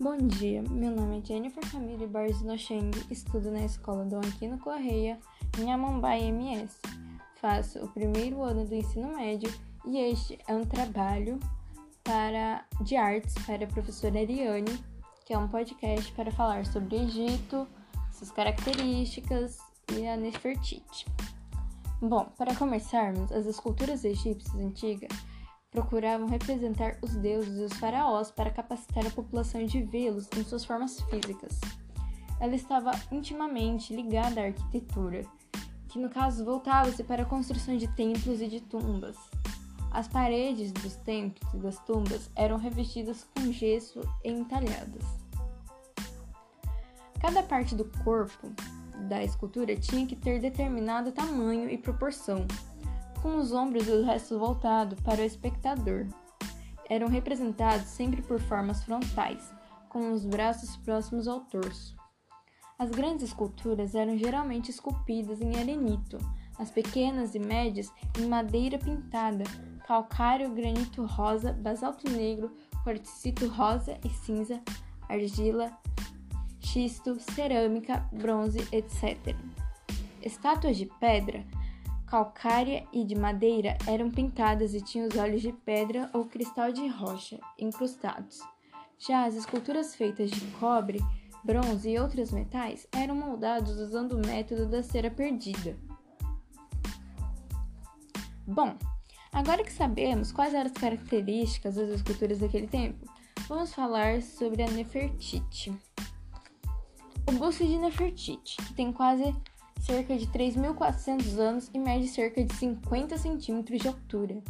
Bom dia, meu nome é Jennifer Camille Barros Nocheng, estudo na escola Dom Aquino Correia, em Amambai MS. Faço o primeiro ano do ensino médio e este é um trabalho para, de artes para a professora Ariane, que é um podcast para falar sobre Egito, suas características e a Nefertiti. Bom, para começarmos, as esculturas egípcias antigas procuravam representar os deuses e os faraós para capacitar a população de vê-los em suas formas físicas. Ela estava intimamente ligada à arquitetura, que no caso voltava-se para a construção de templos e de tumbas. As paredes dos templos e das tumbas eram revestidas com gesso e entalhadas. Cada parte do corpo da escultura tinha que ter determinado tamanho e proporção, com os ombros e o resto voltado para o espectador. Eram representados sempre por formas frontais, com os braços próximos ao torso. As grandes esculturas eram geralmente esculpidas em arenito, as pequenas e médias em madeira pintada, calcário, granito rosa, basalto negro, quartzito rosa e cinza, argila, xisto, cerâmica, bronze, etc. Estátuas de pedra calcária e de madeira eram pintadas e tinham os olhos de pedra ou cristal de rocha incrustados. Já as esculturas feitas de cobre, bronze e outros metais eram moldados usando o método da cera perdida. Bom, agora que sabemos quais eram as características das esculturas daquele tempo, vamos falar sobre a Nefertiti. O busto de Nefertiti, que tem quase cerca de 3.400 anos e mede cerca de 50 centímetros de altura.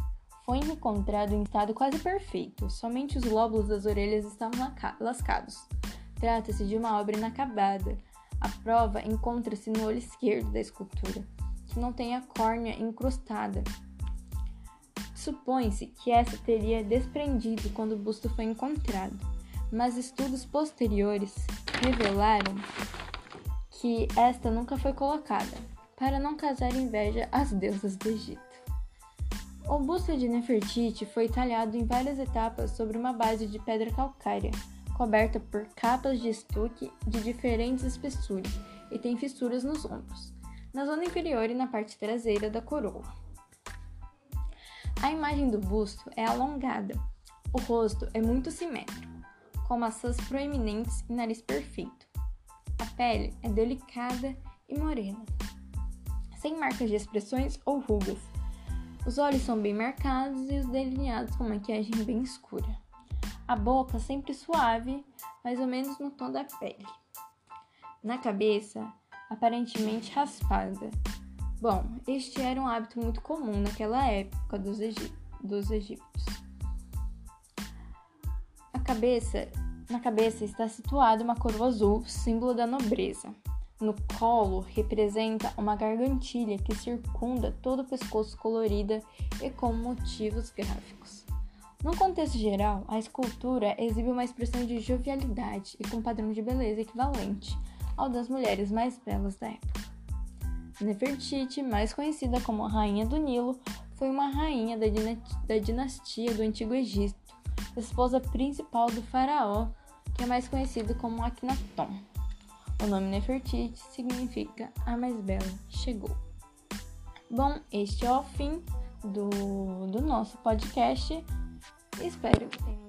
Foi encontrado em estado quase perfeito, somente os lóbulos das orelhas estavam lascados. Trata-se de uma obra inacabada. A prova encontra-se no olho esquerdo da escultura, que não tem a córnea incrustada. Supõe-se que essa teria desprendido quando o busto foi encontrado, mas estudos posteriores revelaram que esta nunca foi colocada, para não causar inveja às deusas do Egito. O busto de Nefertiti foi talhado em várias etapas sobre uma base de pedra calcária, coberta por capas de estuque de diferentes espessuras e tem fissuras nos ombros, na zona inferior e na parte traseira da coroa. A imagem do busto é alongada. O rosto é muito simétrico, com maçãs proeminentes e nariz perfeito. Pele é delicada e morena, sem marcas de expressões ou rugas. Os olhos são bem marcados e os delineados com maquiagem bem escura. A boca sempre suave, mais ou menos no tom da pele. Na cabeça, aparentemente raspada. Bom, este era um hábito muito comum naquela época dos egípcios. A cabeça na cabeça está situada uma coroa azul, símbolo da nobreza. No colo representa uma gargantilha que circunda todo o pescoço colorida e com motivos gráficos. No contexto geral, a escultura exibe uma expressão de jovialidade e com padrão de beleza equivalente ao das mulheres mais belas da época. Nefertiti, mais conhecida como a Rainha do Nilo, foi uma rainha da dinastia do Antigo Egito esposa principal do faraó, que é mais conhecido como Akhenaton. O nome Nefertiti significa a mais bela chegou. Bom, este é o fim do, do nosso podcast. Espero que tenham